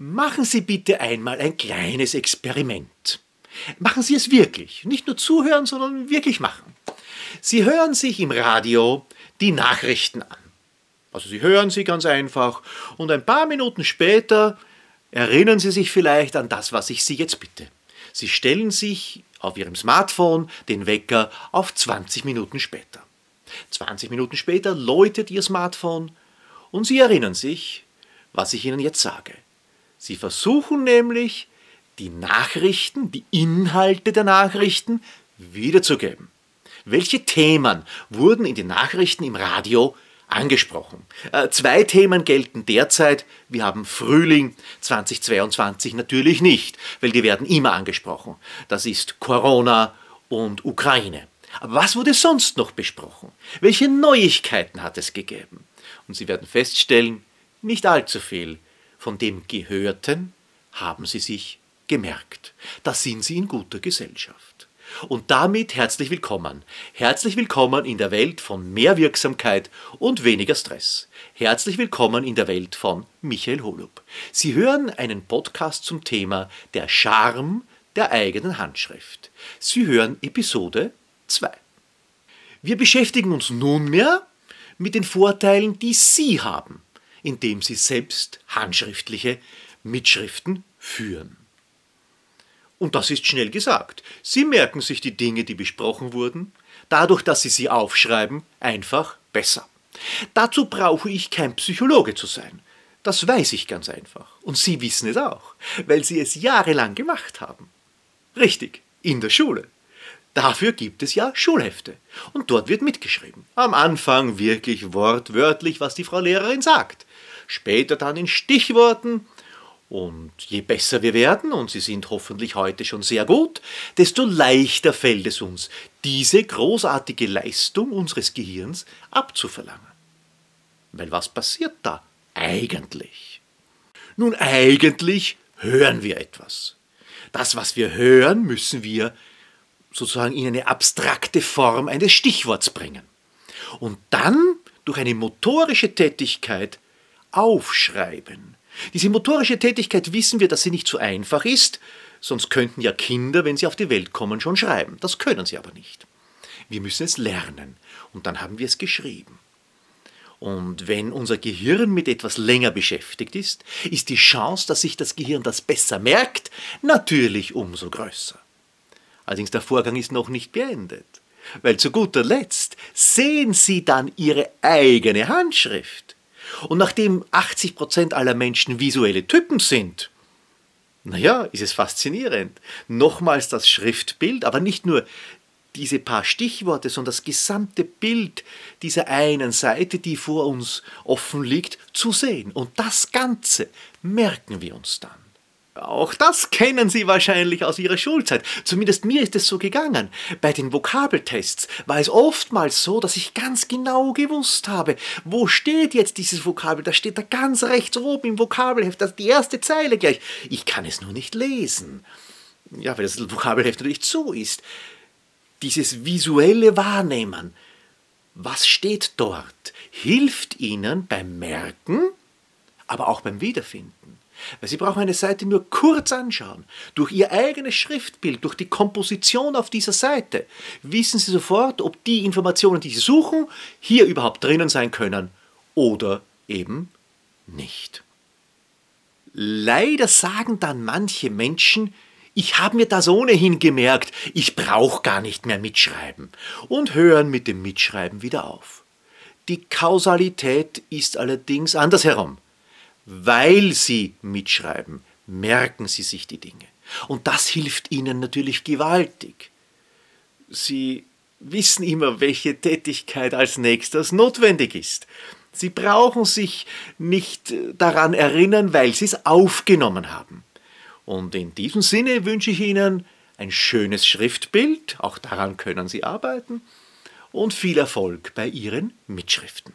Machen Sie bitte einmal ein kleines Experiment. Machen Sie es wirklich. Nicht nur zuhören, sondern wirklich machen. Sie hören sich im Radio die Nachrichten an. Also Sie hören sie ganz einfach und ein paar Minuten später erinnern Sie sich vielleicht an das, was ich Sie jetzt bitte. Sie stellen sich auf Ihrem Smartphone den Wecker auf 20 Minuten später. 20 Minuten später läutet Ihr Smartphone und Sie erinnern sich, was ich Ihnen jetzt sage. Sie versuchen nämlich, die Nachrichten, die Inhalte der Nachrichten wiederzugeben. Welche Themen wurden in den Nachrichten im Radio angesprochen? Äh, zwei Themen gelten derzeit. Wir haben Frühling 2022 natürlich nicht, weil die werden immer angesprochen. Das ist Corona und Ukraine. Aber was wurde sonst noch besprochen? Welche Neuigkeiten hat es gegeben? Und Sie werden feststellen, nicht allzu viel. Von dem Gehörten haben Sie sich gemerkt. Da sind Sie in guter Gesellschaft. Und damit herzlich willkommen. Herzlich willkommen in der Welt von mehr Wirksamkeit und weniger Stress. Herzlich willkommen in der Welt von Michael Holub. Sie hören einen Podcast zum Thema der Charme der eigenen Handschrift. Sie hören Episode 2. Wir beschäftigen uns nunmehr mit den Vorteilen, die Sie haben indem sie selbst handschriftliche Mitschriften führen. Und das ist schnell gesagt. Sie merken sich die Dinge, die besprochen wurden, dadurch, dass Sie sie aufschreiben, einfach besser. Dazu brauche ich kein Psychologe zu sein. Das weiß ich ganz einfach. Und Sie wissen es auch, weil Sie es jahrelang gemacht haben. Richtig, in der Schule. Dafür gibt es ja Schulhefte. Und dort wird mitgeschrieben. Am Anfang wirklich wortwörtlich, was die Frau Lehrerin sagt später dann in Stichworten. Und je besser wir werden, und sie sind hoffentlich heute schon sehr gut, desto leichter fällt es uns, diese großartige Leistung unseres Gehirns abzuverlangen. Weil was passiert da eigentlich? Nun eigentlich hören wir etwas. Das, was wir hören, müssen wir sozusagen in eine abstrakte Form eines Stichworts bringen. Und dann durch eine motorische Tätigkeit aufschreiben. Diese motorische Tätigkeit wissen wir, dass sie nicht so einfach ist, sonst könnten ja Kinder, wenn sie auf die Welt kommen, schon schreiben. Das können sie aber nicht. Wir müssen es lernen und dann haben wir es geschrieben. Und wenn unser Gehirn mit etwas länger beschäftigt ist, ist die Chance, dass sich das Gehirn das besser merkt, natürlich umso größer. Allerdings der Vorgang ist noch nicht beendet, weil zu guter Letzt sehen Sie dann Ihre eigene Handschrift und nachdem 80% aller Menschen visuelle Typen sind, naja, ist es faszinierend. Nochmals das Schriftbild, aber nicht nur diese paar Stichworte, sondern das gesamte Bild dieser einen Seite, die vor uns offen liegt, zu sehen. Und das Ganze merken wir uns dann. Auch das kennen Sie wahrscheinlich aus Ihrer Schulzeit. Zumindest mir ist es so gegangen. Bei den Vokabeltests war es oftmals so, dass ich ganz genau gewusst habe, wo steht jetzt dieses Vokabel. Das steht da ganz rechts oben im Vokabelheft, das die erste Zeile gleich. Ich kann es nur nicht lesen. Ja, weil das Vokabelheft natürlich zu ist. Dieses visuelle Wahrnehmen, was steht dort, hilft Ihnen beim Merken, aber auch beim Wiederfinden. Weil Sie brauchen eine Seite nur kurz anschauen. Durch Ihr eigenes Schriftbild, durch die Komposition auf dieser Seite, wissen Sie sofort, ob die Informationen, die Sie suchen, hier überhaupt drinnen sein können oder eben nicht. Leider sagen dann manche Menschen, ich habe mir das ohnehin gemerkt, ich brauche gar nicht mehr mitschreiben und hören mit dem Mitschreiben wieder auf. Die Kausalität ist allerdings andersherum weil sie mitschreiben, merken sie sich die Dinge. Und das hilft ihnen natürlich gewaltig. Sie wissen immer, welche Tätigkeit als nächstes notwendig ist. Sie brauchen sich nicht daran erinnern, weil sie es aufgenommen haben. Und in diesem Sinne wünsche ich Ihnen ein schönes Schriftbild, auch daran können Sie arbeiten, und viel Erfolg bei Ihren Mitschriften.